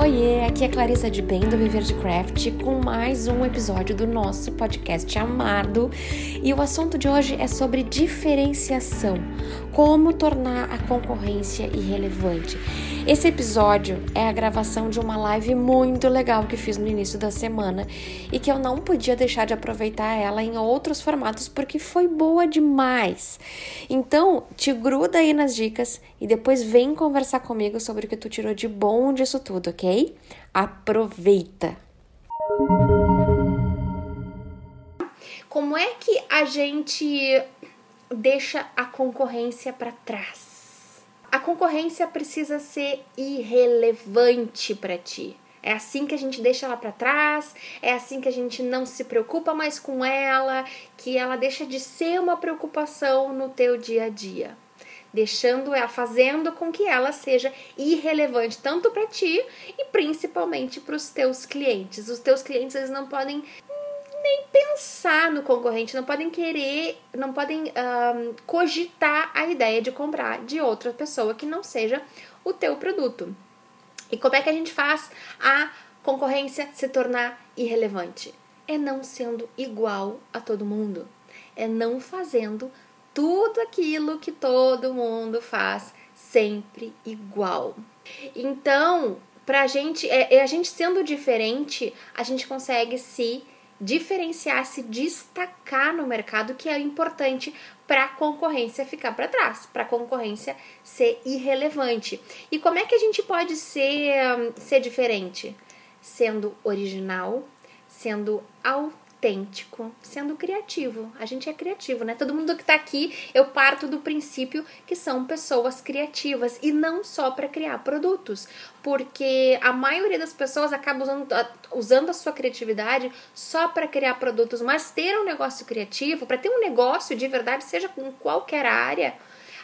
Oiê, aqui é Clarissa de Bem do Viver de Craft com mais um episódio do nosso podcast amado. E o assunto de hoje é sobre diferenciação, como tornar a concorrência irrelevante. Esse episódio é a gravação de uma live muito legal que fiz no início da semana e que eu não podia deixar de aproveitar ela em outros formatos porque foi boa demais. Então, te gruda aí nas dicas e depois vem conversar comigo sobre o que tu tirou de bom disso tudo, ok? Aproveita! Como é que a gente deixa a concorrência para trás? A concorrência precisa ser irrelevante para ti. É assim que a gente deixa ela para trás, é assim que a gente não se preocupa mais com ela, que ela deixa de ser uma preocupação no teu dia a dia deixando ela, fazendo com que ela seja irrelevante tanto para ti e principalmente para os teus clientes. Os teus clientes eles não podem nem pensar no concorrente, não podem querer, não podem um, cogitar a ideia de comprar de outra pessoa que não seja o teu produto. E como é que a gente faz a concorrência se tornar irrelevante? É não sendo igual a todo mundo, é não fazendo tudo aquilo que todo mundo faz sempre igual. Então, pra gente, é, é a gente sendo diferente, a gente consegue se diferenciar, se destacar no mercado, que é importante para a concorrência ficar para trás, para a concorrência ser irrelevante. E como é que a gente pode ser, ser diferente? Sendo original, sendo autêntico autêntico, sendo criativo. A gente é criativo, né? Todo mundo que tá aqui, eu parto do princípio que são pessoas criativas e não só para criar produtos, porque a maioria das pessoas acaba usando, usando a sua criatividade só para criar produtos, mas ter um negócio criativo, para ter um negócio de verdade, seja com qualquer área,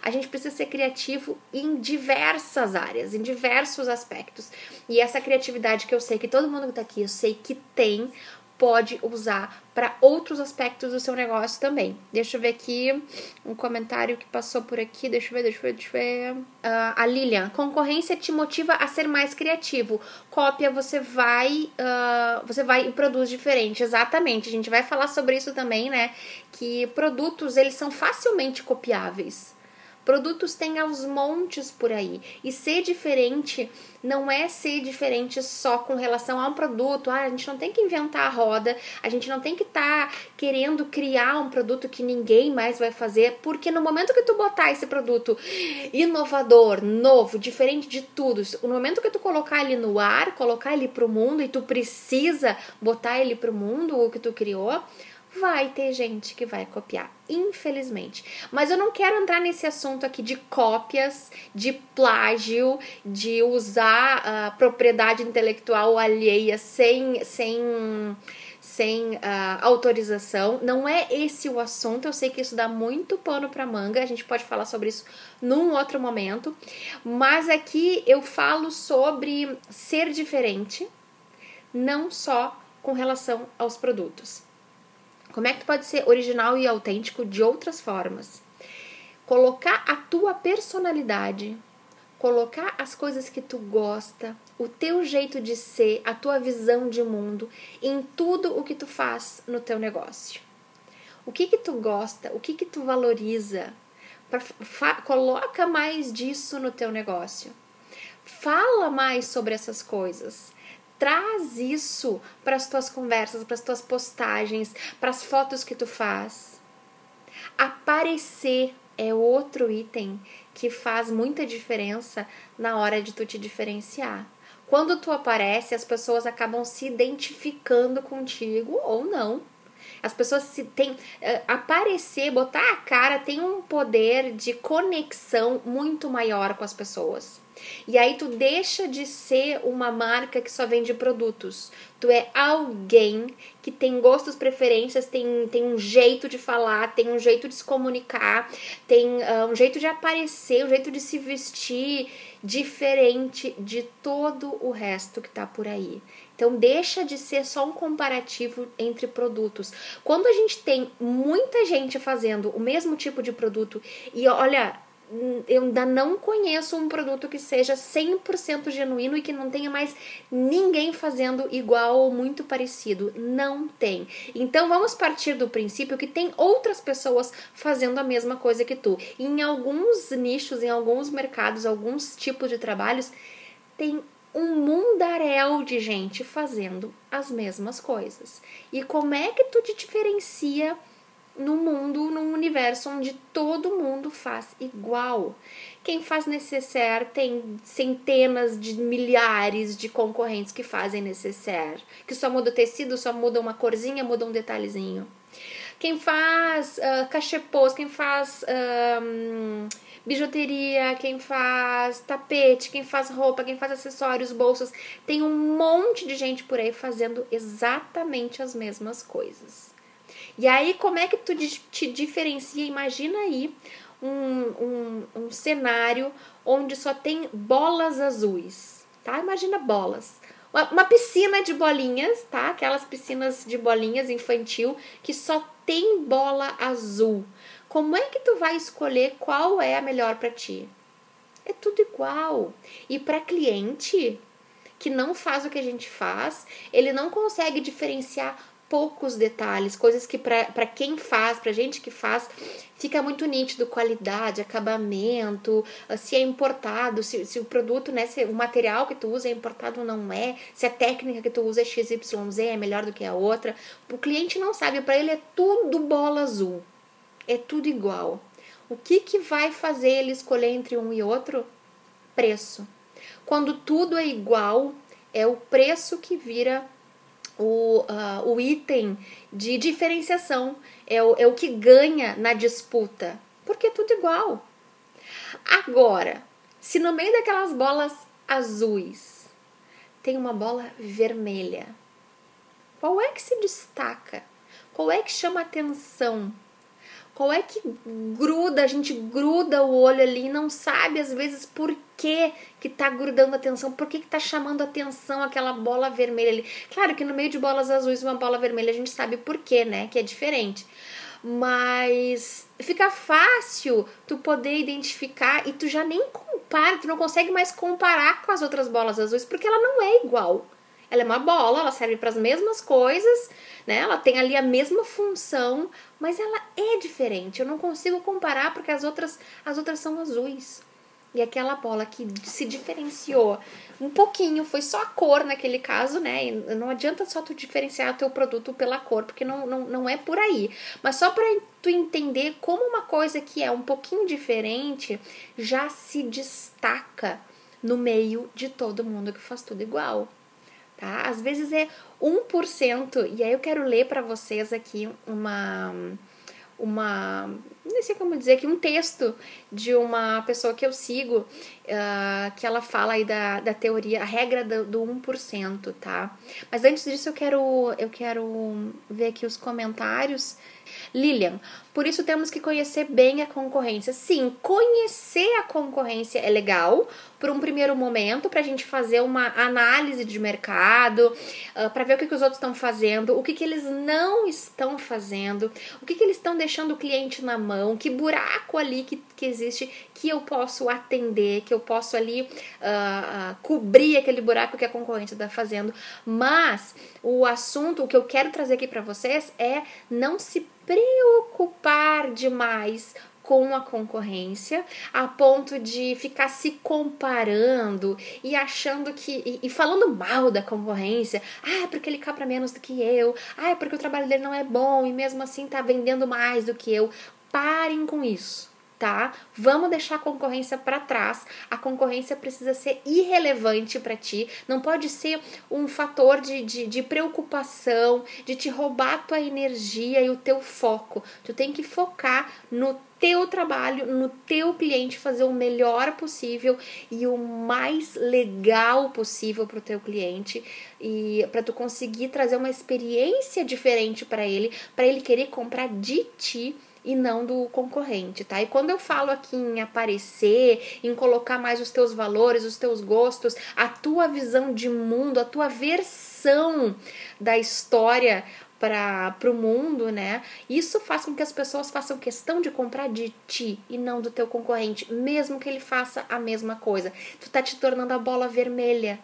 a gente precisa ser criativo em diversas áreas, em diversos aspectos. E essa criatividade que eu sei que todo mundo que tá aqui, eu sei que tem, pode usar para outros aspectos do seu negócio também. Deixa eu ver aqui um comentário que passou por aqui. Deixa eu ver, deixa eu ver, deixa eu ver. Uh, a Lilian, concorrência te motiva a ser mais criativo. Cópia, você vai, uh, você vai e produz diferente. Exatamente. A gente vai falar sobre isso também, né? Que produtos eles são facilmente copiáveis. Produtos tem aos montes por aí. E ser diferente não é ser diferente só com relação a um produto. Ah, a gente não tem que inventar a roda, a gente não tem que estar tá querendo criar um produto que ninguém mais vai fazer, porque no momento que tu botar esse produto inovador, novo, diferente de tudo, no momento que tu colocar ele no ar, colocar ele pro mundo e tu precisa botar ele pro mundo, o que tu criou, vai ter gente que vai copiar, infelizmente. Mas eu não quero entrar nesse assunto aqui de cópias, de plágio, de usar a propriedade intelectual alheia sem sem sem uh, autorização. Não é esse o assunto. Eu sei que isso dá muito pano para manga. A gente pode falar sobre isso num outro momento. Mas aqui eu falo sobre ser diferente, não só com relação aos produtos. Como é que tu pode ser original e autêntico de outras formas? Colocar a tua personalidade, colocar as coisas que tu gosta, o teu jeito de ser, a tua visão de mundo em tudo o que tu faz no teu negócio. O que que tu gosta, o que que tu valoriza? coloca mais disso no teu negócio. Fala mais sobre essas coisas. Traz isso para as tuas conversas, para as tuas postagens, para as fotos que tu faz. Aparecer é outro item que faz muita diferença na hora de tu te diferenciar. Quando tu aparece, as pessoas acabam se identificando contigo ou não. As pessoas se tem uh, aparecer, botar a cara tem um poder de conexão muito maior com as pessoas. E aí tu deixa de ser uma marca que só vende produtos. Tu é alguém que tem gostos, preferências, tem, tem um jeito de falar, tem um jeito de se comunicar, tem uh, um jeito de aparecer, um jeito de se vestir diferente de todo o resto que tá por aí. Então deixa de ser só um comparativo entre produtos. Quando a gente tem muita gente fazendo o mesmo tipo de produto e olha, eu ainda não conheço um produto que seja 100% genuíno e que não tenha mais ninguém fazendo igual ou muito parecido. Não tem. Então vamos partir do princípio que tem outras pessoas fazendo a mesma coisa que tu. E em alguns nichos, em alguns mercados, alguns tipos de trabalhos, tem um mundaréu de gente fazendo as mesmas coisas. E como é que tu te diferencia? No mundo, num universo onde todo mundo faz igual. Quem faz necessaire tem centenas de milhares de concorrentes que fazem necessaire, que só muda o tecido, só muda uma corzinha, muda um detalhezinho. Quem faz uh, cachepôs, quem faz um, bijuteria, quem faz tapete, quem faz roupa, quem faz acessórios, bolsas, tem um monte de gente por aí fazendo exatamente as mesmas coisas. E aí, como é que tu te diferencia? Imagina aí um, um, um cenário onde só tem bolas azuis, tá? Imagina bolas. Uma, piscina de bolinhas, tá? Aquelas piscinas de bolinhas infantil que só tem bola azul. Como é que tu vai escolher qual é a melhor para ti? É tudo igual. E para cliente que não faz o que a gente faz, ele não consegue diferenciar poucos detalhes, coisas que para quem faz, para gente que faz, fica muito nítido qualidade, acabamento, ah, se é importado, se, se o produto, né, se o material que tu usa é importado ou não é, se a técnica que tu usa é XYZ, é melhor do que a outra. O cliente não sabe, para ele é tudo bola azul. É tudo igual. O que que vai fazer ele escolher entre um e outro? Preço. Quando tudo é igual, é o preço que vira o, uh, o item de diferenciação, é o, é o que ganha na disputa, porque é tudo igual. Agora, se no meio daquelas bolas azuis tem uma bola vermelha, qual é que se destaca? Qual é que chama atenção? Qual é que gruda, a gente gruda o olho ali e não sabe às vezes por que que tá grudando atenção, por que que tá chamando atenção aquela bola vermelha ali. Claro que no meio de bolas azuis uma bola vermelha a gente sabe por quê, né, que é diferente. Mas fica fácil tu poder identificar e tu já nem compara, tu não consegue mais comparar com as outras bolas azuis porque ela não é igual. Ela é uma bola, ela serve para as mesmas coisas, né? Ela tem ali a mesma função, mas ela é diferente. Eu não consigo comparar porque as outras as outras são azuis. E aquela bola que se diferenciou um pouquinho, foi só a cor naquele caso, né? E não adianta só tu diferenciar o teu produto pela cor, porque não, não, não é por aí. Mas só para tu entender como uma coisa que é um pouquinho diferente já se destaca no meio de todo mundo que faz tudo igual. Tá? Às vezes é 1%, e aí eu quero ler para vocês aqui uma uma não sei como dizer aqui, um texto de uma pessoa que eu sigo, uh, que ela fala aí da, da teoria, a regra do, do 1%, tá? Mas antes disso eu quero, eu quero ver aqui os comentários. Lilian, por isso temos que conhecer bem a concorrência. Sim, conhecer a concorrência é legal por um primeiro momento para a gente fazer uma análise de mercado, uh, para ver o que, que os outros estão fazendo, o que, que eles não estão fazendo, o que, que eles estão deixando o cliente na mão, que buraco ali que, que existe que eu posso atender, que eu posso ali uh, cobrir aquele buraco que a concorrência está fazendo. Mas o assunto, o que eu quero trazer aqui para vocês é não se preocupar demais com a concorrência a ponto de ficar se comparando e achando que e, e, falando mal da concorrência, ah, porque ele capra menos do que eu, ah, porque o trabalho dele não é bom e mesmo assim tá vendendo mais do que eu. Parem com isso tá? Vamos deixar a concorrência para trás. A concorrência precisa ser irrelevante para ti, não pode ser um fator de, de, de, preocupação, de te roubar a tua energia e o teu foco. Tu tem que focar no teu trabalho, no teu cliente, fazer o melhor possível e o mais legal possível para o teu cliente e para tu conseguir trazer uma experiência diferente para ele, para ele querer comprar de ti e não do concorrente, tá? E quando eu falo aqui em aparecer, em colocar mais os teus valores, os teus gostos, a tua visão de mundo, a tua versão da história para o mundo, né? Isso faz com que as pessoas façam questão de comprar de ti e não do teu concorrente, mesmo que ele faça a mesma coisa. Tu tá te tornando a bola vermelha,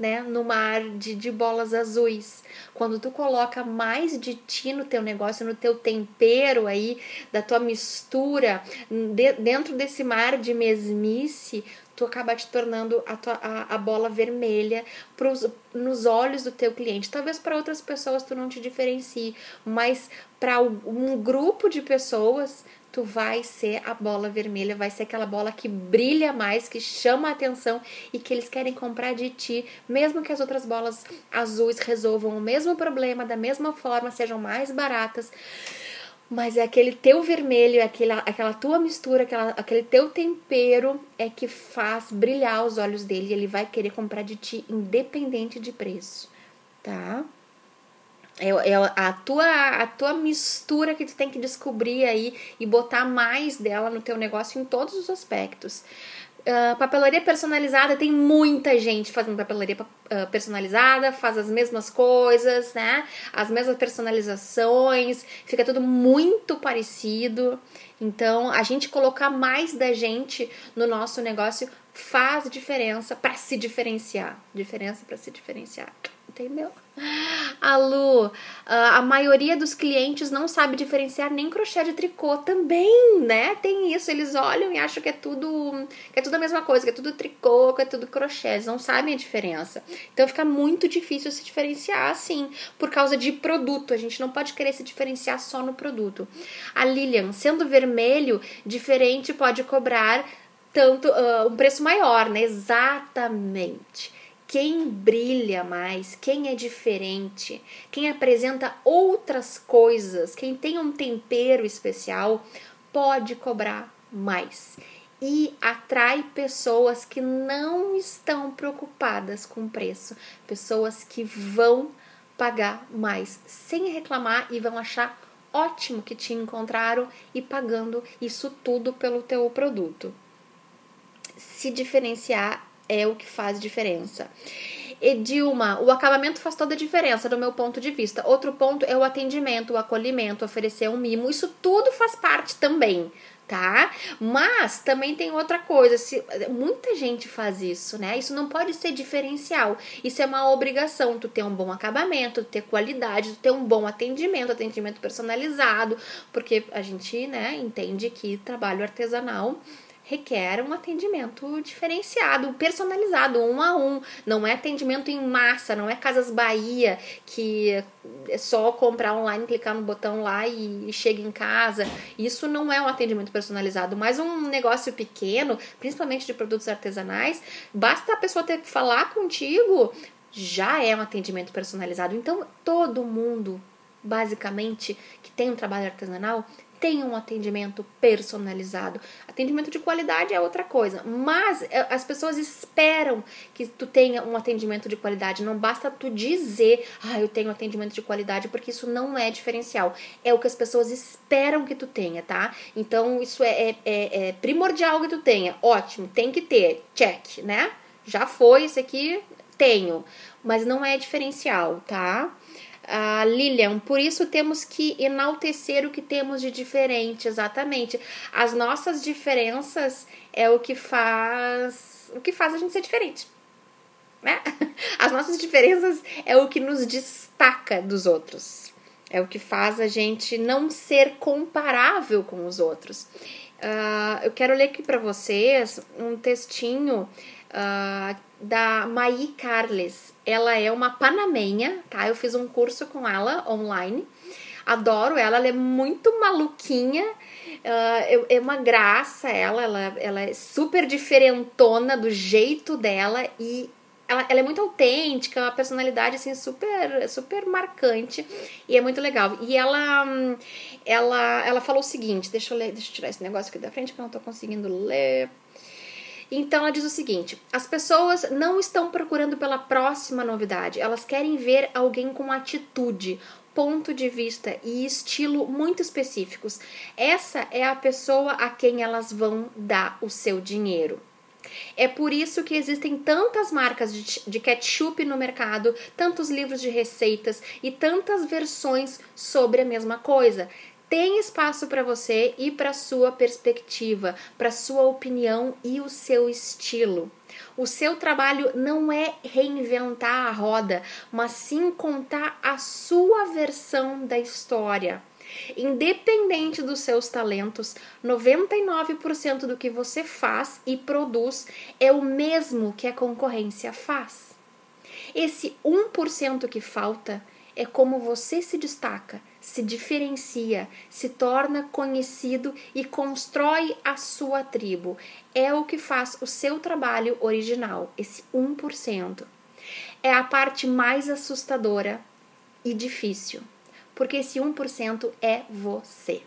né, no mar de, de bolas azuis. Quando tu coloca mais de ti no teu negócio, no teu tempero aí, da tua mistura, de, dentro desse mar de mesmice, tu acaba te tornando a, tua, a, a bola vermelha pros, nos olhos do teu cliente. Talvez para outras pessoas tu não te diferencie, mas para um grupo de pessoas tu vai ser a bola vermelha, vai ser aquela bola que brilha mais, que chama a atenção e que eles querem comprar de ti, mesmo que as outras bolas azuis resolvam o mesmo problema da mesma forma, sejam mais baratas. Mas é aquele teu vermelho, é aquela, aquela tua mistura, aquela, aquele teu tempero é que faz brilhar os olhos dele. Ele vai querer comprar de ti, independente de preço, tá? É, é a, tua, a tua mistura que tu tem que descobrir aí e botar mais dela no teu negócio em todos os aspectos. Uh, papelaria personalizada, tem muita gente fazendo papelaria uh, personalizada, faz as mesmas coisas, né? As mesmas personalizações, fica tudo muito parecido. Então, a gente colocar mais da gente no nosso negócio faz diferença para se diferenciar. Diferença para se diferenciar entendeu? A Lu, a maioria dos clientes não sabe diferenciar nem crochê de tricô também, né? Tem isso, eles olham e acham que é tudo, que é tudo a mesma coisa, que é tudo tricô, que é tudo crochê, eles não sabem a diferença. Então fica muito difícil se diferenciar assim, por causa de produto. A gente não pode querer se diferenciar só no produto. A Lilian, sendo vermelho, diferente pode cobrar tanto uh, um preço maior, né? Exatamente quem brilha mais, quem é diferente, quem apresenta outras coisas, quem tem um tempero especial, pode cobrar mais e atrai pessoas que não estão preocupadas com preço, pessoas que vão pagar mais sem reclamar e vão achar ótimo que te encontraram e pagando isso tudo pelo teu produto. Se diferenciar é o que faz diferença. Edilma, o acabamento faz toda a diferença do meu ponto de vista. Outro ponto é o atendimento, o acolhimento, oferecer um mimo. Isso tudo faz parte também, tá? Mas também tem outra coisa, se, muita gente faz isso, né? Isso não pode ser diferencial. Isso é uma obrigação, tu ter um bom acabamento, tu ter qualidade, tu ter um bom atendimento, atendimento personalizado, porque a gente, né, entende que trabalho artesanal requer um atendimento diferenciado, personalizado, um a um. Não é atendimento em massa, não é Casas Bahia, que é só comprar online, clicar no botão lá e chega em casa. Isso não é um atendimento personalizado, mas um negócio pequeno, principalmente de produtos artesanais, basta a pessoa ter que falar contigo, já é um atendimento personalizado. Então, todo mundo, basicamente, que tem um trabalho artesanal, tem um atendimento personalizado. Atendimento de qualidade é outra coisa, mas é, as pessoas esperam que tu tenha um atendimento de qualidade. Não basta tu dizer, ah, eu tenho atendimento de qualidade, porque isso não é diferencial. É o que as pessoas esperam que tu tenha, tá? Então, isso é, é, é, primordial que tu tenha. Ótimo, tem que ter. Check, né? Já foi, esse aqui tenho. Mas não é diferencial, tá? Uh, Lilian, por isso temos que enaltecer o que temos de diferente, exatamente. As nossas diferenças é o que faz o que faz a gente ser diferente. Né? As nossas diferenças é o que nos destaca dos outros. É o que faz a gente não ser comparável com os outros. Uh, eu quero ler aqui para vocês um textinho uh, da Maí Carles. Ela é uma panamenha, tá? Eu fiz um curso com ela online. Adoro ela, ela é muito maluquinha. Uh, é uma graça ela, ela, ela é super diferentona do jeito dela e ela, ela, é muito autêntica, uma personalidade assim super super marcante e é muito legal. E ela ela ela falou o seguinte, deixa eu ler, deixa eu tirar esse negócio aqui da frente que eu não tô conseguindo ler. Então ela diz o seguinte: as pessoas não estão procurando pela próxima novidade, elas querem ver alguém com atitude, ponto de vista e estilo muito específicos. Essa é a pessoa a quem elas vão dar o seu dinheiro. É por isso que existem tantas marcas de, de ketchup no mercado, tantos livros de receitas e tantas versões sobre a mesma coisa. Tem espaço para você e para sua perspectiva, para sua opinião e o seu estilo. O seu trabalho não é reinventar a roda, mas sim contar a sua versão da história. Independente dos seus talentos, 99% do que você faz e produz é o mesmo que a concorrência faz. Esse 1% que falta é como você se destaca, se diferencia, se torna conhecido e constrói a sua tribo. É o que faz o seu trabalho original, esse 1%. É a parte mais assustadora e difícil porque esse 1% é você.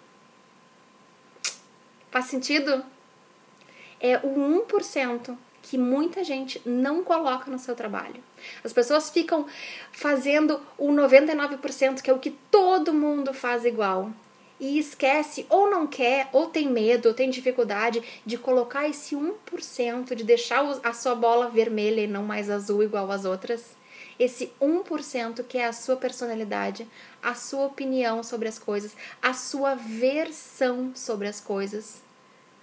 Faz sentido? É o 1% que muita gente não coloca no seu trabalho. As pessoas ficam fazendo o 99%, que é o que todo mundo faz igual. E esquece, ou não quer, ou tem medo, ou tem dificuldade de colocar esse 1%, de deixar a sua bola vermelha e não mais azul igual as outras esse 1% que é a sua personalidade, a sua opinião sobre as coisas, a sua versão sobre as coisas,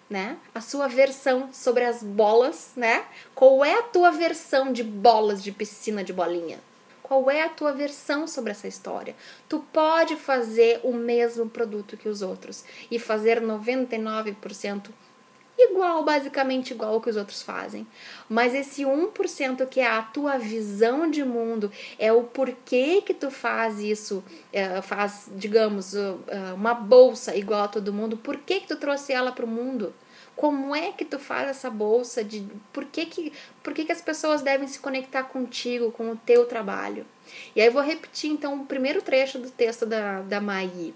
né? A sua versão sobre as bolas, né? Qual é a tua versão de bolas de piscina de bolinha? Qual é a tua versão sobre essa história? Tu pode fazer o mesmo produto que os outros e fazer 99% igual, basicamente igual ao que os outros fazem. Mas esse 1% que é a tua visão de mundo, é o porquê que tu faz isso, é, faz, digamos, é, uma bolsa igual a todo mundo, por que que tu trouxe ela para o mundo? Como é que tu faz essa bolsa? De, por que, que, por que, que as pessoas devem se conectar contigo, com o teu trabalho? E aí eu vou repetir então o primeiro trecho do texto da, da Mai.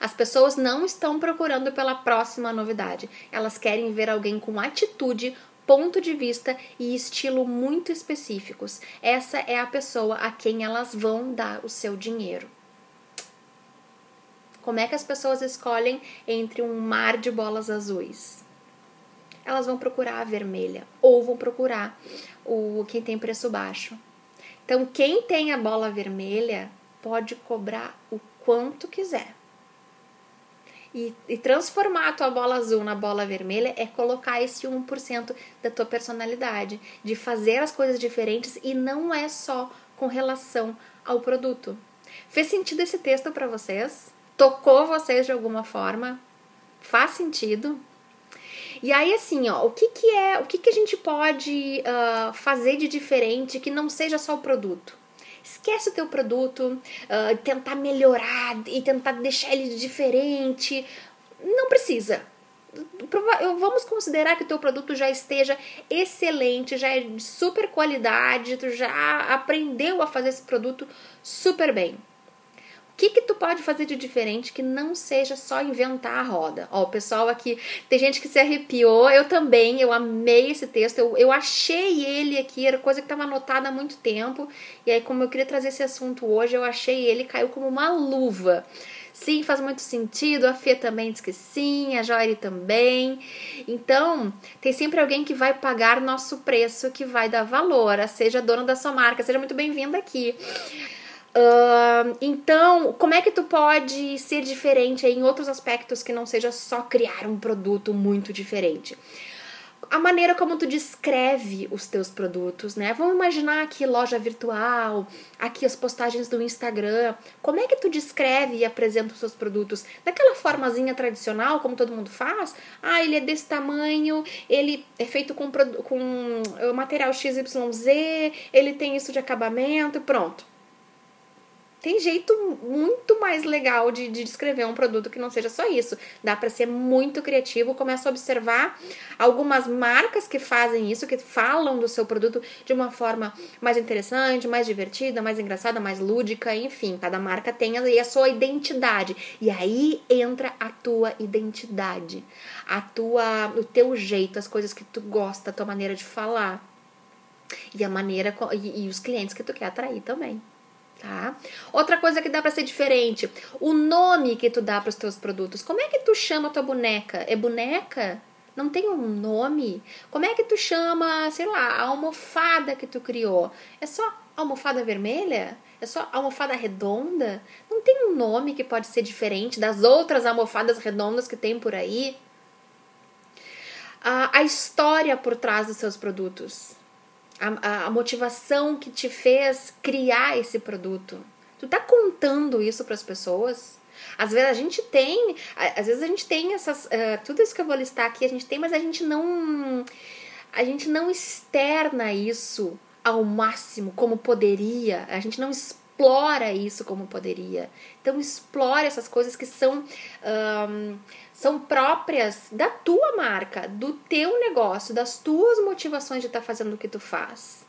As pessoas não estão procurando pela próxima novidade. Elas querem ver alguém com atitude, ponto de vista e estilo muito específicos. Essa é a pessoa a quem elas vão dar o seu dinheiro. Como é que as pessoas escolhem entre um mar de bolas azuis? Elas vão procurar a vermelha ou vão procurar o que tem preço baixo. Então, quem tem a bola vermelha pode cobrar o quanto quiser e, e transformar a tua bola azul na bola vermelha é colocar esse 1% da tua personalidade, de fazer as coisas diferentes e não é só com relação ao produto. Fez sentido esse texto para vocês? Tocou vocês de alguma forma? Faz sentido? E aí, assim, ó, o que, que é, o que, que a gente pode uh, fazer de diferente que não seja só o produto? Esquece o teu produto, uh, tentar melhorar e tentar deixar ele diferente. Não precisa. Vamos considerar que o teu produto já esteja excelente, já é de super qualidade, tu já aprendeu a fazer esse produto super bem. Que que tu pode fazer de diferente que não seja só inventar a roda? Ó, o pessoal aqui, tem gente que se arrepiou, eu também, eu amei esse texto, eu, eu achei ele aqui, era coisa que estava anotada há muito tempo, e aí como eu queria trazer esse assunto hoje, eu achei ele, caiu como uma luva. Sim, faz muito sentido, a Fê também diz que sim, a Jory também. Então, tem sempre alguém que vai pagar nosso preço, que vai dar valor, seja dona da sua marca, seja muito bem-vinda aqui. Então, como é que tu pode ser diferente em outros aspectos que não seja só criar um produto muito diferente? A maneira como tu descreve os teus produtos, né? Vamos imaginar aqui loja virtual, aqui as postagens do Instagram. Como é que tu descreve e apresenta os seus produtos? Daquela formazinha tradicional, como todo mundo faz? Ah, ele é desse tamanho, ele é feito com, com material XYZ, ele tem isso de acabamento, pronto tem jeito muito mais legal de, de descrever um produto que não seja só isso. Dá para ser muito criativo. Começa a observar algumas marcas que fazem isso, que falam do seu produto de uma forma mais interessante, mais divertida, mais engraçada, mais lúdica, enfim. Cada marca tem aí a sua identidade. E aí entra a tua identidade, a tua, o teu jeito, as coisas que tu gosta, a tua maneira de falar. E a maneira e, e os clientes que tu quer atrair também tá? Outra coisa que dá para ser diferente, o nome que tu dá para os teus produtos. Como é que tu chama a tua boneca? É boneca? Não tem um nome? Como é que tu chama, sei lá, a almofada que tu criou? É só almofada vermelha? É só almofada redonda? Não tem um nome que pode ser diferente das outras almofadas redondas que tem por aí? A história por trás dos seus produtos. A, a, motivação que te fez criar esse produto. Tu tá contando isso para as pessoas? Às vezes a gente tem, às vezes a gente tem essas, uh, tudo isso que eu vou listar aqui a gente tem, mas a gente não, a gente não externa isso ao máximo como poderia, a gente não explora isso como poderia. Então explore essas coisas que são um, são próprias da tua marca, do teu negócio, das tuas motivações de estar tá fazendo o que tu faz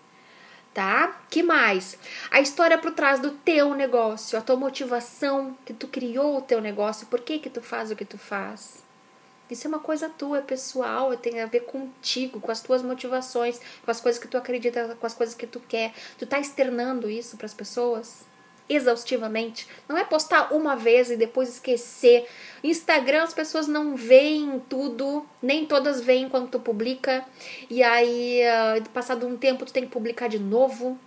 tá? Que mais? A história por trás do teu negócio, a tua motivação que tu criou o teu negócio, por que que tu faz o que tu faz? Isso é uma coisa tua, é pessoal, tem a ver contigo, com as tuas motivações, com as coisas que tu acredita, com as coisas que tu quer. Tu tá externando isso para as pessoas? exaustivamente. Não é postar uma vez e depois esquecer. Instagram as pessoas não veem tudo, nem todas veem quando tu publica. E aí, uh, passado um tempo, tu tem que publicar de novo.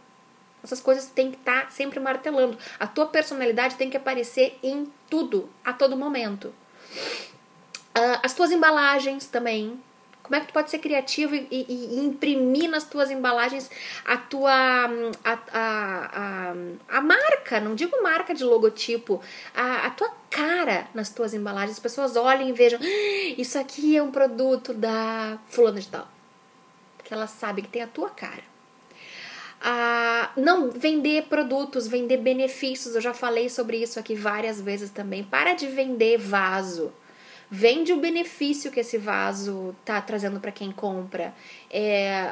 Essas coisas tem que estar tá sempre martelando. A tua personalidade tem que aparecer em tudo, a todo momento. Uh, as tuas embalagens também. Como é que tu pode ser criativo e, e, e imprimir nas tuas embalagens a tua a, a, a, a, marca, não digo marca de logotipo, a, a tua cara nas tuas embalagens. As pessoas olhem e vejam, ah, isso aqui é um produto da fulana de tal. Porque ela sabe que tem a tua cara. Ah, não vender produtos, vender benefícios. Eu já falei sobre isso aqui várias vezes também. Para de vender vaso. Vende o benefício que esse vaso tá trazendo para quem compra. É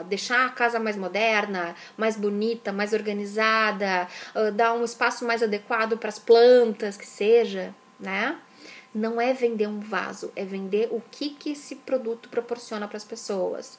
uh, deixar a casa mais moderna, mais bonita, mais organizada, uh, dar um espaço mais adequado para as plantas, que seja, né? Não é vender um vaso, é vender o que, que esse produto proporciona para as pessoas.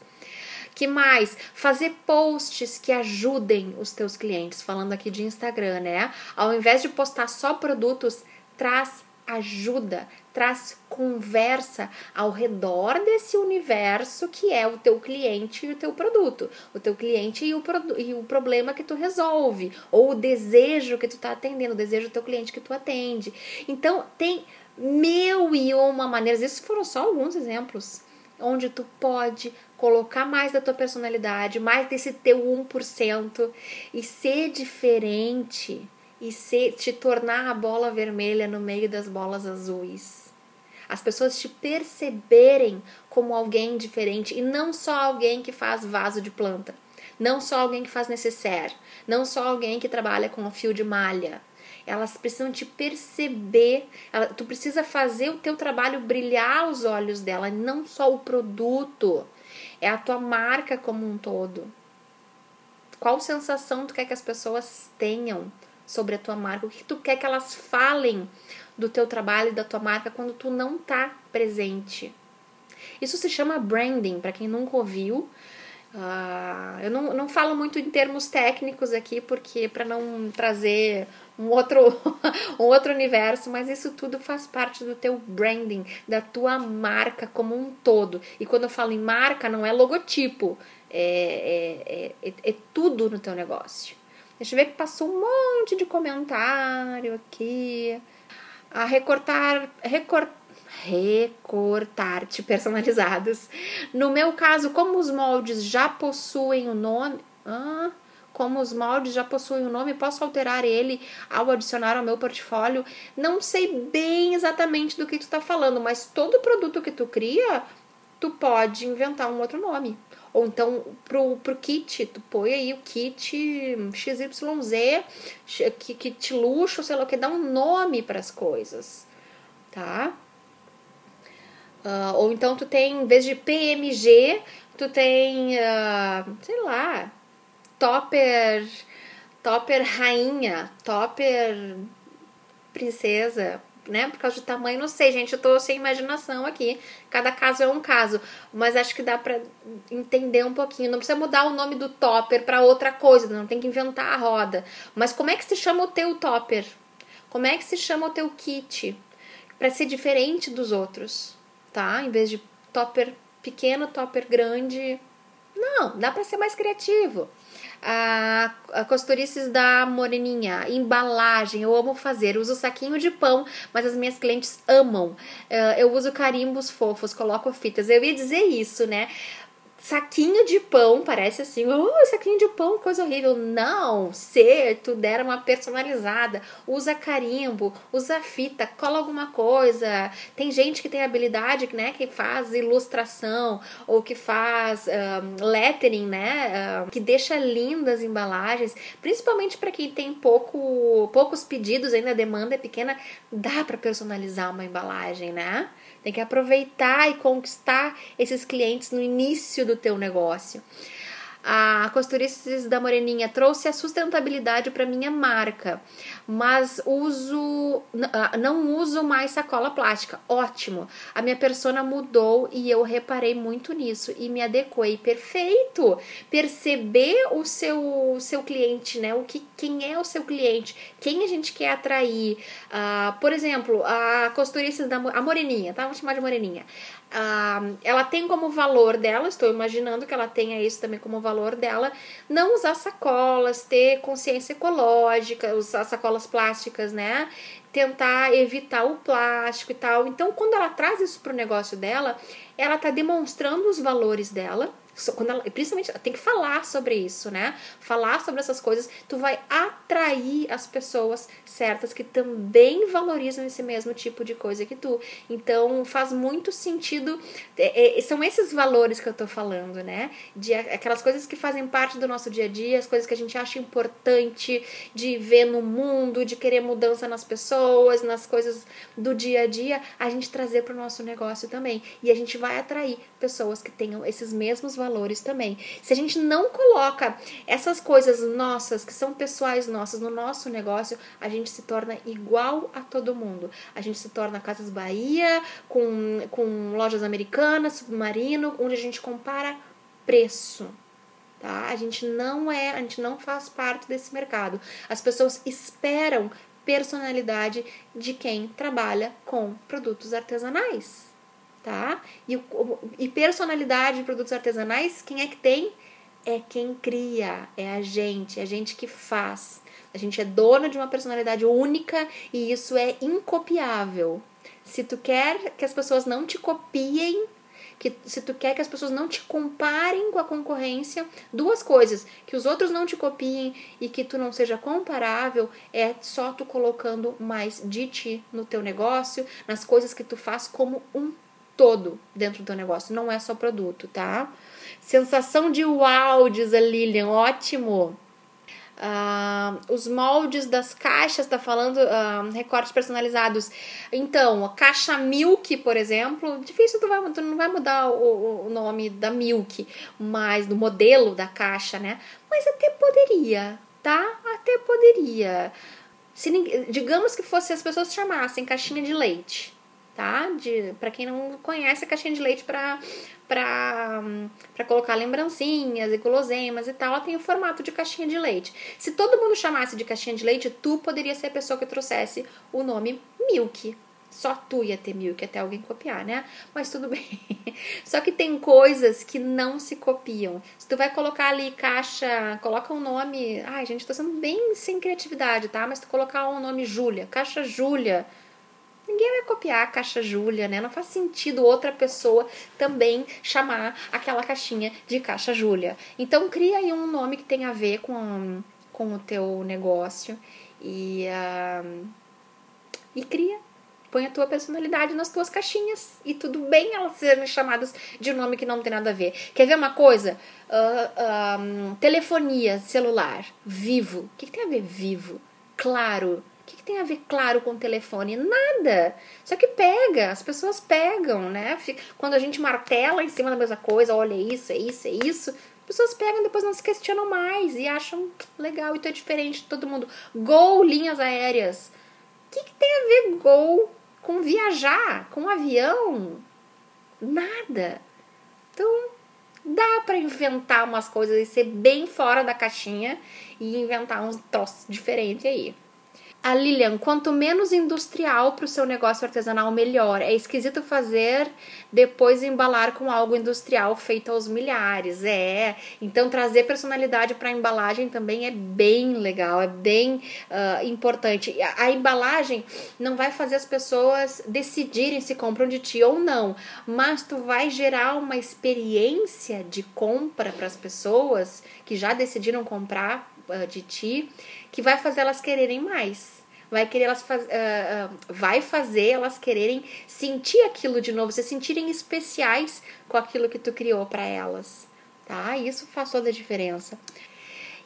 Que mais? Fazer posts que ajudem os teus clientes, falando aqui de Instagram, né? Ao invés de postar só produtos, traz ajuda, traz conversa ao redor desse universo que é o teu cliente e o teu produto, o teu cliente e o, e o problema que tu resolve, ou o desejo que tu está atendendo, o desejo do teu cliente que tu atende. Então, tem mil e uma maneiras, esses foram só alguns exemplos, onde tu pode colocar mais da tua personalidade, mais desse teu 1% e ser diferente e se, te tornar a bola vermelha no meio das bolas azuis. As pessoas te perceberem como alguém diferente e não só alguém que faz vaso de planta, não só alguém que faz necessaire, não só alguém que trabalha com fio de malha. Elas precisam te perceber, tu precisa fazer o teu trabalho brilhar aos olhos dela, não só o produto, é a tua marca como um todo. Qual sensação tu quer que as pessoas tenham sobre a tua marca, o que tu quer que elas falem do teu trabalho e da tua marca quando tu não tá presente. Isso se chama branding, para quem nunca ouviu. Uh, eu não, não falo muito em termos técnicos aqui, porque para não trazer um outro, um outro universo, mas isso tudo faz parte do teu branding, da tua marca como um todo. E quando eu falo em marca, não é logotipo, é, é, é, é tudo no teu negócio. Deixa eu ver que passou um monte de comentário aqui. A recortar, recort, recortar-te personalizados. No meu caso, como os moldes já possuem o nome. Ah, como os moldes já possuem o nome, posso alterar ele ao adicionar ao meu portfólio. Não sei bem exatamente do que tu está falando, mas todo produto que tu cria, tu pode inventar um outro nome. Ou então pro, pro kit, tu põe aí o kit XYZ, kit luxo, sei lá o que, dá um nome para as coisas, tá? Uh, ou então tu tem, em vez de PMG, tu tem, uh, sei lá, topper, topper rainha, topper princesa, né? Por causa de tamanho, não sei, gente. Eu tô sem imaginação aqui. Cada caso é um caso. Mas acho que dá pra entender um pouquinho. Não precisa mudar o nome do topper para outra coisa. Não tem que inventar a roda. Mas como é que se chama o teu topper? Como é que se chama o teu kit? Para ser diferente dos outros, tá? Em vez de topper pequeno, topper grande. Não, dá para ser mais criativo. A, a costurices da Moreninha, embalagem, eu amo fazer. uso saquinho de pão, mas as minhas clientes amam. Uh, eu uso carimbos fofos, coloco fitas. Eu ia dizer isso, né? Saquinho de pão, parece assim, oh, saquinho de pão, coisa horrível. Não, ser, tu der uma personalizada, usa carimbo, usa fita, cola alguma coisa. Tem gente que tem habilidade, né, que faz ilustração ou que faz um, lettering, né, um, que deixa lindas embalagens, principalmente para quem tem pouco, poucos pedidos, ainda a demanda é pequena, dá para personalizar uma embalagem, né? Tem que aproveitar e conquistar esses clientes no início do teu negócio. A Costurices da Moreninha trouxe a sustentabilidade para minha marca, mas uso ah, não uso mais sacola plástica. Ótimo. A minha persona mudou e eu reparei muito nisso e me adequei. Perfeito. Perceber o seu seu cliente, né? O que quem é o seu cliente, quem a gente quer atrair. Uh, por exemplo, a Costurices da a Moreninha, tá? Vamos chamar de Moreninha ah, ela tem como valor dela, estou imaginando que ela tenha isso também como valor dela, não usar sacolas, ter consciência ecológica, usar sacolas plásticas, né? Tentar evitar o plástico e tal. Então, quando ela traz isso para o negócio dela, ela está demonstrando os valores dela quando ela, principalmente tem que falar sobre isso, né? Falar sobre essas coisas, tu vai atrair as pessoas certas que também valorizam esse mesmo tipo de coisa que tu. Então faz muito sentido. É, é, são esses valores que eu tô falando, né? De aquelas coisas que fazem parte do nosso dia a dia, as coisas que a gente acha importante de ver no mundo, de querer mudança nas pessoas, nas coisas do dia a dia, a gente trazer para o nosso negócio também. E a gente vai atrair pessoas que tenham esses mesmos valores valores também. Se a gente não coloca essas coisas nossas, que são pessoais nossas, no nosso negócio, a gente se torna igual a todo mundo. A gente se torna Casas Bahia, com, com lojas americanas, submarino, onde a gente compara preço. Tá? A gente não é, a gente não faz parte desse mercado. As pessoas esperam personalidade de quem trabalha com produtos artesanais tá? E, e personalidade de produtos artesanais, quem é que tem? É quem cria, é a gente, é a gente que faz. A gente é dona de uma personalidade única e isso é incopiável. Se tu quer que as pessoas não te copiem, que se tu quer que as pessoas não te comparem com a concorrência, duas coisas, que os outros não te copiem e que tu não seja comparável, é só tu colocando mais de ti no teu negócio, nas coisas que tu faz como um todo dentro do negócio, não é só produto, tá? Sensação de uau, diz a Lilian, ótimo. Uh, os moldes das caixas, tá falando uh, recortes personalizados. Então, a caixa Milk, por exemplo, difícil tu, vai, tu não vai mudar o, o nome da Milk, mas do modelo da caixa, né? Mas até poderia, tá? Até poderia. Se, digamos que fosse as pessoas chamassem caixinha de leite tá? De para quem não conhece a caixinha de leite para para para colocar lembrancinhas e guloseimas e tal, ela tem o formato de caixinha de leite. Se todo mundo chamasse de caixinha de leite, tu poderia ser a pessoa que trouxesse o nome Milk. Só tu ia ter Milk até alguém copiar, né? Mas tudo bem. Só que tem coisas que não se copiam. Se tu vai colocar ali caixa, coloca um nome. Ai, gente, tô sendo bem sem criatividade, tá? Mas tu colocar um nome Júlia, caixa Júlia Ninguém vai copiar a caixa Júlia, né? Não faz sentido outra pessoa também chamar aquela caixinha de caixa Júlia. Então cria aí um nome que tenha a ver com, com o teu negócio e, uh, e cria. Põe a tua personalidade nas tuas caixinhas. E tudo bem elas serem chamadas de um nome que não tem nada a ver. Quer ver uma coisa? Uh, telefonia celular. Vivo. O que, que tem a ver vivo? Claro o que, que, tem a ver, claro, com telefone? Nada. Só que pega, as pessoas pegam, né? Quando a gente martela em cima da mesma coisa, olha isso, é isso, é isso, as pessoas pegam e depois não se questionam mais e acham legal, então é diferente de todo mundo. Gol, linhas aéreas. O que, que tem a ver gol com viajar, com avião? Nada. Então, dá para inventar umas coisas e ser bem fora da caixinha e inventar uns troços diferentes aí. A Lilian, quanto menos industrial para o seu negócio artesanal, melhor. É esquisito fazer depois embalar com algo industrial feito aos milhares. É. Então, trazer personalidade para a embalagem também é bem legal, é bem uh, importante. A, a, embalagem não vai fazer as pessoas decidirem se compram de ti ou não, mas tu vai gerar uma experiência de compra para as pessoas que já decidiram comprar uh, de ti que vai fazer elas quererem mais. Vai querer elas faz, uh, uh, vai fazer elas quererem sentir aquilo de novo, se sentirem especiais com aquilo que tu criou para elas, tá? Isso faz toda a diferença.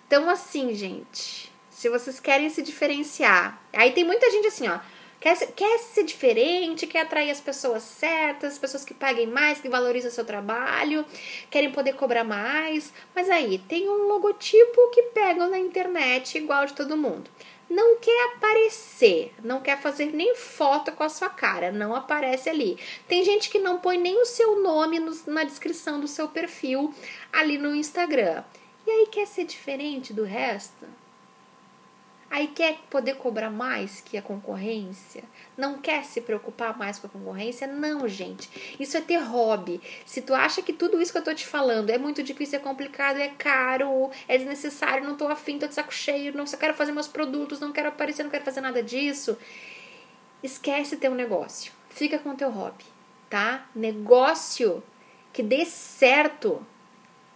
Então assim, gente, se vocês querem se diferenciar, aí tem muita gente assim, ó, quer, quer ser diferente, quer atrair as pessoas certas, as pessoas que paguem mais, que valorizam o seu trabalho, querem poder cobrar mais, mas aí tem um logotipo que pegam na internet igual de todo mundo não quer aparecer, não quer fazer nem foto com a sua cara, não aparece ali. Tem gente que não põe nem o seu nome no, na descrição do seu perfil ali no Instagram. E aí quer ser diferente do resto? Aí quer poder cobrar mais que a concorrência? Não quer se preocupar mais com a concorrência? Não, gente. Isso é ter hobby. Se tu acha que tudo isso que eu tô te falando é muito difícil, é complicado, é caro, é desnecessário, não tô afim, tô de saco cheio, não só quero fazer meus produtos, não quero aparecer, não quero fazer nada disso, esquece teu negócio. Fica com teu hobby, tá? Negócio que dê certo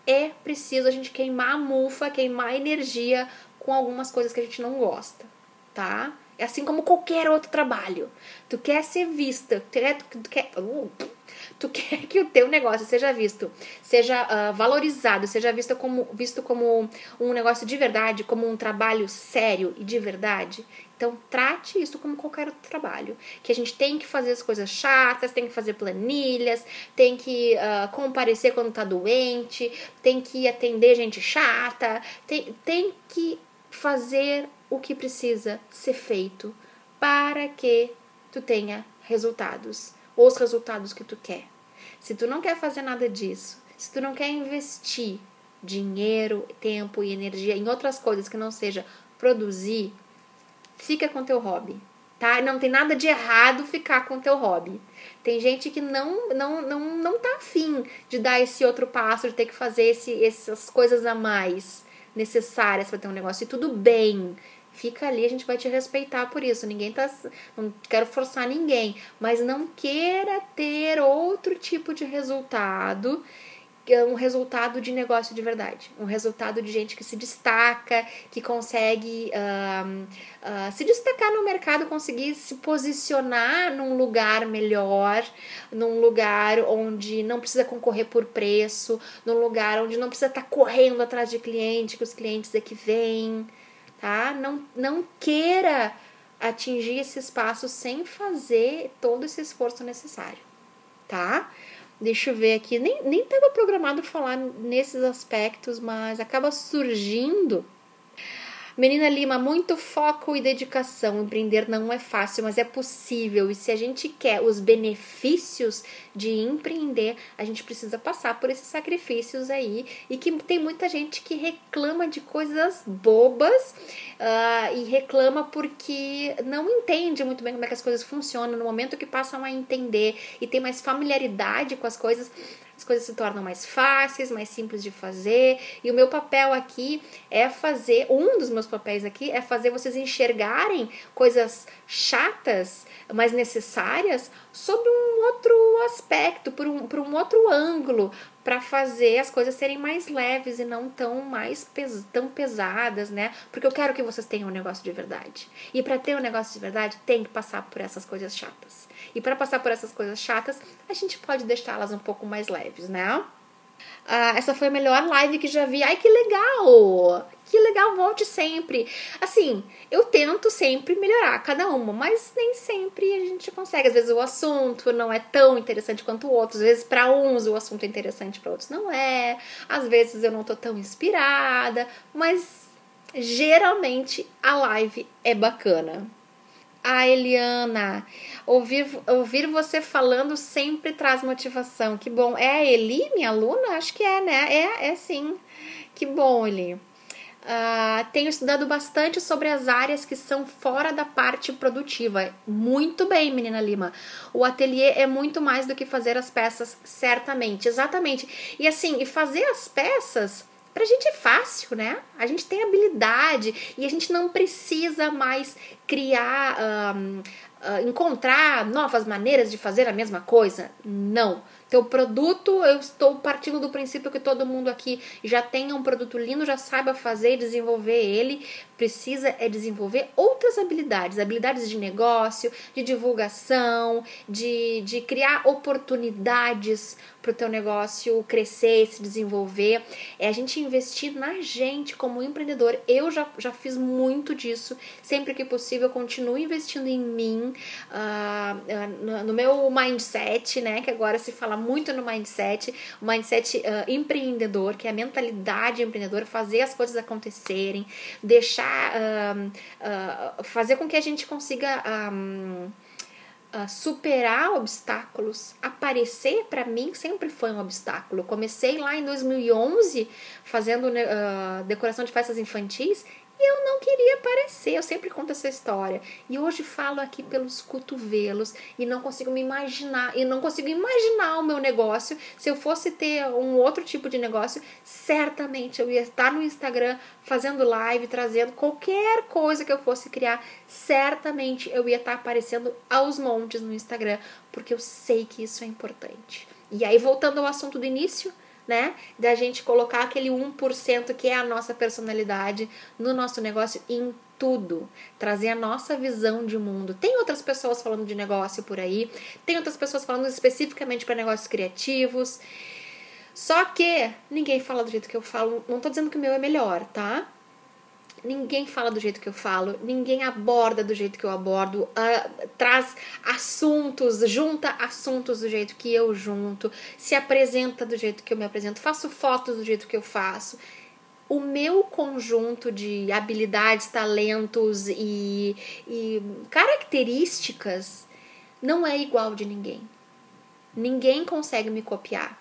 é preciso a gente queimar a mufa, queimar a energia com algumas coisas que a gente não gosta, tá? É assim como qualquer outro trabalho. Tu quer ser vista, tu quer, tu quer, uh, tu quer que o teu negócio seja visto, seja uh, valorizado, seja visto como, visto como um negócio de verdade, como um trabalho sério e de verdade. Então, trate isso como qualquer outro trabalho. Que a gente tem que fazer as coisas chatas, tem que fazer planilhas, tem que uh, comparecer quando tá doente, tem que atender gente chata, tem, tem que fazer o que precisa ser feito para que tu tenha resultados, os resultados que tu quer. Se tu não quer fazer nada disso, se tu não quer investir dinheiro, tempo e energia em outras coisas que não seja produzir, fica com teu hobby, tá? Não tem nada de errado ficar com teu hobby. Tem gente que não não não não tá afim de dar esse outro passo, de ter que fazer esse, essas coisas a mais necessárias para ter um negócio e tudo bem. Fica ali, a gente vai te respeitar por isso. Ninguém tá. Não quero forçar ninguém. Mas não queira ter outro tipo de resultado um resultado de negócio de verdade, um resultado de gente que se destaca, que consegue uh, uh, se destacar no mercado, conseguir se posicionar num lugar melhor, num lugar onde não precisa concorrer por preço, num lugar onde não precisa estar tá correndo atrás de cliente, que os clientes é que vêm, tá? Não, não queira atingir esse espaço sem fazer todo esse esforço necessário, tá? Deixa eu ver aqui. Nem, estava programado falar nesses aspectos, mas acaba surgindo Menina Lima, muito foco e dedicação. Empreender não é fácil, mas é possível. E se a gente quer os benefícios de empreender, a gente precisa passar por esses sacrifícios aí. E que tem muita gente que reclama de coisas bobas uh, e reclama porque não entende muito bem como é que as coisas funcionam. No momento que passam a entender e tem mais familiaridade com as coisas, as coisas se tornam mais fáceis, mais simples de fazer. E o meu papel aqui é fazer, um dos meus papéis aqui é fazer vocês enxergarem coisas chatas, mas necessárias, sob um outro aspecto, por um, por um outro ângulo, para fazer as coisas serem mais leves e não tão mais pes tão pesadas, né? Porque eu quero que vocês tenham um negócio de verdade. E para ter um negócio de verdade, tem que passar por essas coisas chatas. E para passar por essas coisas chatas, a gente pode deixá-las um pouco mais leves, né? Ah, essa foi a melhor live que já vi. Ai, que legal! Que legal, volte sempre. Assim, eu tento sempre melhorar cada uma, mas nem sempre a gente consegue. Às vezes o assunto não é tão interessante quanto o outro. Às vezes, para uns, o assunto é interessante, para outros não é. Às vezes eu não tô tão inspirada, mas geralmente a live é bacana. A Eliana, ouvir, ouvir você falando sempre traz motivação. Que bom. É a Eli, minha aluna? Acho que é, né? É, é sim. Que bom, Eli. Uh, tenho estudado bastante sobre as áreas que são fora da parte produtiva. Muito bem, menina Lima. O ateliê é muito mais do que fazer as peças, certamente. Exatamente. E assim, e fazer as peças pra gente é fácil, né? A gente tem habilidade e a gente não precisa mais criar, um, uh, encontrar novas maneiras de fazer a mesma coisa. Não. Teu produto, eu estou partindo do princípio que todo mundo aqui já tenha um produto lindo, já saiba fazer e desenvolver ele. Precisa é desenvolver outras habilidades, habilidades de negócio, de divulgação, de, de criar oportunidades para o teu negócio crescer, se desenvolver. É a gente investir na gente como empreendedor. Eu já, já fiz muito disso. Sempre que possível, eu continuo investindo em mim, uh, no, meu mindset, né? Que agora se fala muito no mindset, o mindset uh, empreendedor, que é a mentalidade empreendedora, fazer as coisas acontecerem, deixar, fazer com que a gente consiga um, Uh, superar obstáculos, aparecer para mim sempre foi um obstáculo. Comecei lá em 2011 fazendo uh, decoração de festas infantis eu não queria aparecer, eu sempre conto essa história. E hoje falo aqui pelos cotovelos e não consigo me imaginar, e não consigo imaginar o meu negócio. Se eu fosse ter um outro tipo de negócio, certamente eu ia estar no Instagram fazendo live, trazendo qualquer coisa que eu fosse criar, certamente eu ia estar aparecendo aos montes no Instagram, porque eu sei que isso é importante. E aí, voltando ao assunto do início, né? Da gente colocar aquele 1% que é a nossa personalidade no nosso negócio em tudo, trazer a nossa visão de mundo. Tem outras pessoas falando de negócio por aí, tem outras pessoas falando especificamente para negócios criativos. Só que ninguém fala do jeito que eu falo. Não tô dizendo que o meu é melhor, tá? Ninguém fala do jeito que eu falo, ninguém aborda do jeito que eu abordo, uh, traz assuntos, junta assuntos do jeito que eu junto, se apresenta do jeito que eu me apresento, faço fotos do jeito que eu faço. O meu conjunto de habilidades, talentos e, e características não é igual de ninguém. Ninguém consegue me copiar.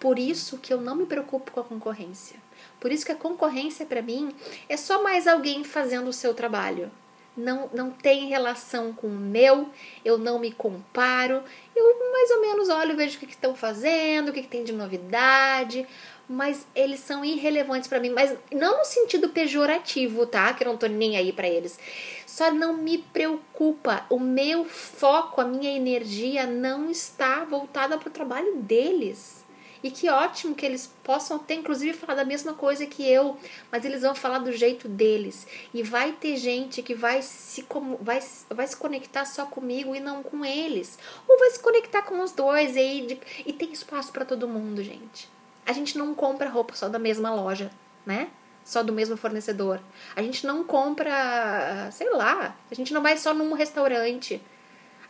Por isso que eu não me preocupo com a concorrência. Por isso que a concorrência para mim é só mais alguém fazendo o seu trabalho. Não, não tem relação com o meu, eu não me comparo, eu mais ou menos olho, vejo o que estão fazendo, o que, que tem de novidade, mas eles são irrelevantes para mim, mas não no sentido pejorativo, tá? Que eu não tô nem aí para eles. Só não me preocupa. O meu foco, a minha energia não está voltada para o trabalho deles. E que ótimo que eles possam ter, inclusive, falar da mesma coisa que eu, mas eles vão falar do jeito deles. E vai ter gente que vai se, vai, vai se conectar só comigo e não com eles. Ou vai se conectar com os dois. E, aí, e tem espaço para todo mundo, gente. A gente não compra roupa só da mesma loja, né? Só do mesmo fornecedor. A gente não compra, sei lá, a gente não vai só num restaurante.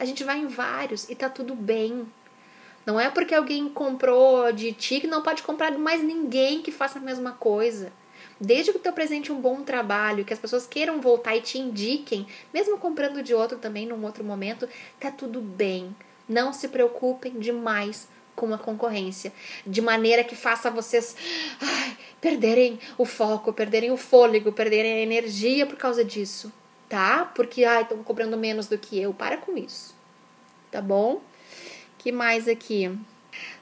A gente vai em vários e tá tudo bem. Não é porque alguém comprou de ti que não pode comprar de mais ninguém que faça a mesma coisa. Desde que tu apresente um bom trabalho, que as pessoas queiram voltar e te indiquem, mesmo comprando de outro também num outro momento, tá tudo bem. Não se preocupem demais com a concorrência, de maneira que faça vocês ai, perderem o foco, perderem o fôlego, perderem a energia por causa disso, tá? Porque ai, estão cobrando menos do que eu. Para com isso. Tá bom? Que mais aqui?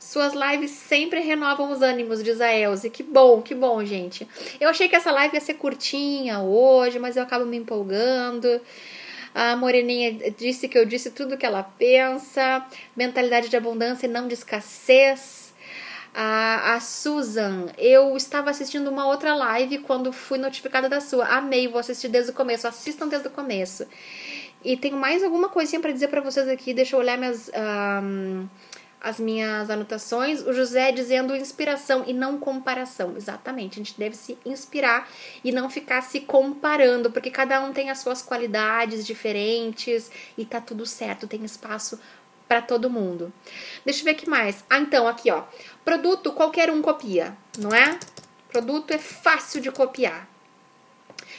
Suas lives sempre renovam os ânimos, diz a Elze. Que bom, que bom, gente. Eu achei que essa live ia ser curtinha hoje, mas eu acabo me empolgando. A Moreninha disse que eu disse tudo o que ela pensa. Mentalidade de abundância e não de escassez. A, a Susan, eu estava assistindo uma outra live quando fui notificada da sua. Amei, vou assistir desde o começo. Assistam desde o começo. E tenho mais alguma coisinha para dizer para vocês aqui. Deixa eu olhar minhas, um, as minhas anotações. O José dizendo inspiração e não comparação. Exatamente, a gente deve se inspirar e não ficar se comparando, porque cada um tem as suas qualidades diferentes e tá tudo certo, tem espaço para todo mundo. Deixa eu ver aqui mais. Ah, então, aqui ó. Produto qualquer um copia, não é? Produto é fácil de copiar.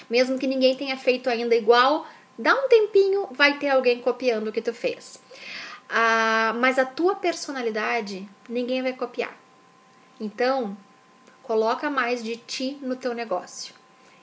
Mesmo que ninguém tenha feito ainda igual, Dá um tempinho, vai ter alguém copiando o que tu fez. Ah, mas a tua personalidade ninguém vai copiar. Então, coloca mais de ti no teu negócio.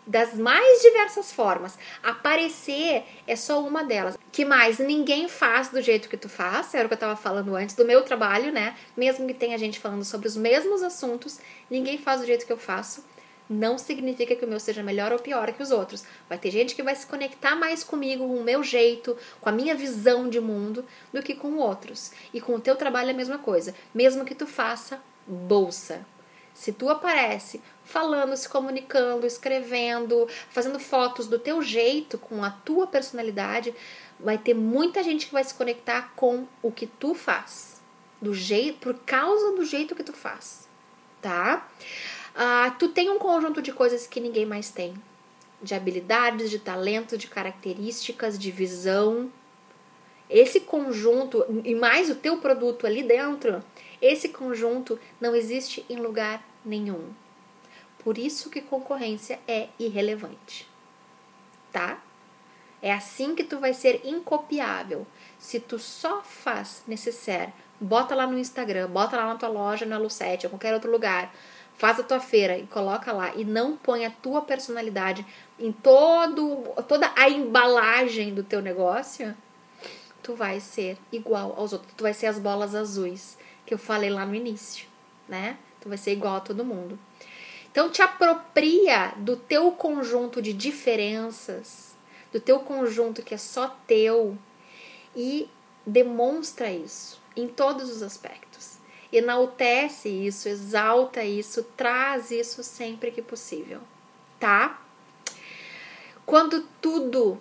das mais diversas formas. Aparecer é só uma delas. Que mais? Ninguém faz do jeito que tu faz, era o que eu tava falando antes do meu trabalho, né? Mesmo que tenha gente falando sobre os mesmos assuntos, ninguém faz do jeito que eu faço. Não significa que o meu seja melhor ou pior que os outros. Vai ter gente que vai se conectar mais comigo, com o meu jeito, com a minha visão de mundo, do que com outros. E com o teu trabalho é a mesma coisa. Mesmo que tu faça bolsa. Se tu aparece falando, se comunicando, escrevendo, fazendo fotos do teu jeito, com a tua personalidade, vai ter muita gente que vai se conectar com o que tu faz. Do jeito, por causa do jeito que tu faz, tá? Ah, tu tem um conjunto de coisas que ninguém mais tem. De habilidades, de talento, de características, de visão. Esse conjunto, e mais o teu produto ali dentro, esse conjunto não existe em lugar nenhum. Por isso que concorrência é irrelevante. Tá? É assim que tu vai ser incopiável. Se tu só faz necessário, bota lá no Instagram, bota lá na tua loja, na Lucete, ou qualquer outro lugar, faz a tua feira e coloca lá e não põe a tua personalidade em todo toda a embalagem do teu negócio, tu vai ser igual aos outros. Tu vai ser as bolas azuis que eu falei lá no início, né? Tu vai ser igual a todo mundo. Então te apropria do teu conjunto de diferenças, do teu conjunto que é só teu e demonstra isso em todos os aspectos. Enaltece isso, exalta isso, traz isso sempre que possível, tá? Quando tudo,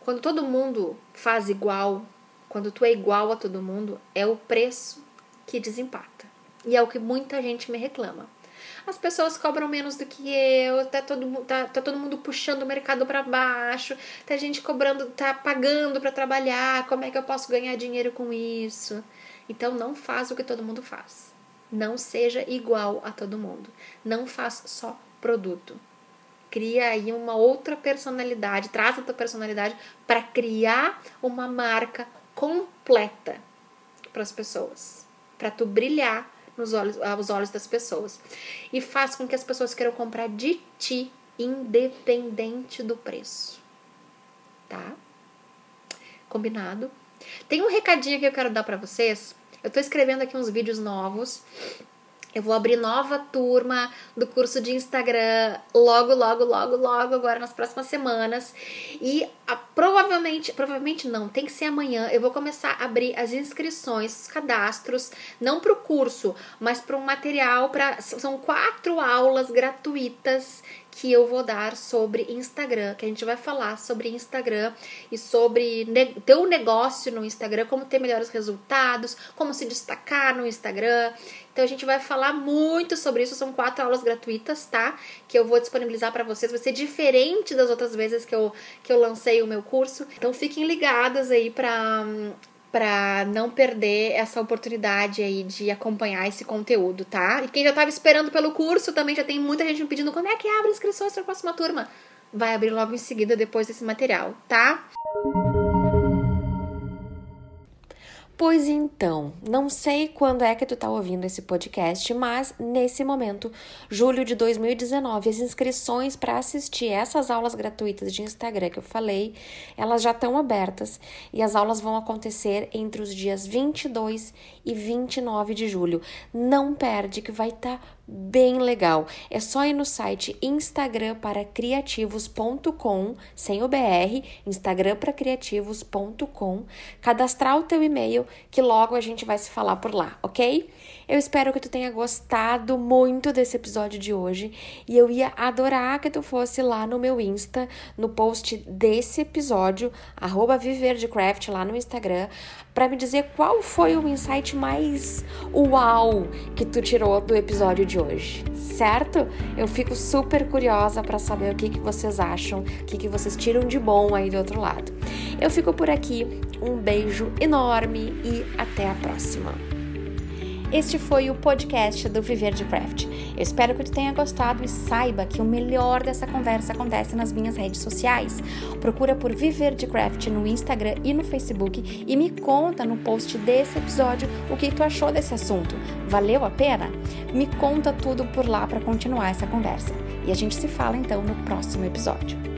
quando todo mundo faz igual, quando tu é igual a todo mundo, é o preço que desempata. E é o que muita gente me reclama. As pessoas cobram menos do que eu, tá todo, tá, tá todo mundo puxando o mercado para baixo, tá gente cobrando, tá pagando para trabalhar, como é que eu posso ganhar dinheiro com isso? Então não faz o que todo mundo faz. Não seja igual a todo mundo. Não faz só produto. Cria aí uma outra personalidade, traz a tua personalidade para criar uma marca completa para as pessoas para tu brilhar nos olhos, aos olhos das pessoas. E faz com que as pessoas queiram comprar de ti, independente do preço. Tá? Combinado? Tem um recadinho que eu quero dar para vocês. Eu tô escrevendo aqui uns vídeos novos eu vou abrir nova turma do curso de Instagram logo, logo, logo, logo, agora nas próximas semanas. E a, provavelmente, provavelmente não, tem que ser amanhã. Eu vou começar a abrir as inscrições, os cadastros, não para o curso, mas para um material. Pra, são quatro aulas gratuitas que eu vou dar sobre Instagram, que a gente vai falar sobre Instagram e sobre ter um negócio no Instagram, como ter melhores resultados, como se destacar no Instagram. Então a gente vai falar muito sobre isso, são quatro aulas gratuitas, tá? Que eu vou disponibilizar para vocês, vai ser diferente das outras vezes que eu, que eu lancei o meu curso. Então fiquem ligadas aí para para não perder essa oportunidade aí de acompanhar esse conteúdo, tá? E quem já estava esperando pelo curso, também já tem muita gente me pedindo quando é que abre inscrições para a próxima turma. Vai abrir logo em seguida depois desse material, tá? Pois então, não sei quando é que tu tá ouvindo esse podcast, mas nesse momento, julho de 2019, as inscrições para assistir essas aulas gratuitas de Instagram que eu falei, elas já estão abertas e as aulas vão acontecer entre os dias 22 e 29 de julho. Não perde que vai estar tá bem legal. É só ir no site Instagram para criativos.com, sem o BR, Instagram para criativos.com, cadastrar o teu e-mail que logo a gente vai se falar por lá, ok? Eu espero que tu tenha gostado muito desse episódio de hoje e eu ia adorar que tu fosse lá no meu Insta, no post desse episódio, arroba Viverdecraft lá no Instagram, para me dizer qual foi o insight mais uau que tu tirou do episódio de hoje, certo? Eu fico super curiosa para saber o que, que vocês acham, o que, que vocês tiram de bom aí do outro lado. Eu fico por aqui, um beijo enorme e até a próxima. Este foi o podcast do Viver de Craft. Eu espero que tu tenha gostado e saiba que o melhor dessa conversa acontece nas minhas redes sociais. Procura por Viver de Craft no Instagram e no Facebook e me conta no post desse episódio o que tu achou desse assunto. Valeu a pena? Me conta tudo por lá para continuar essa conversa. E a gente se fala então no próximo episódio.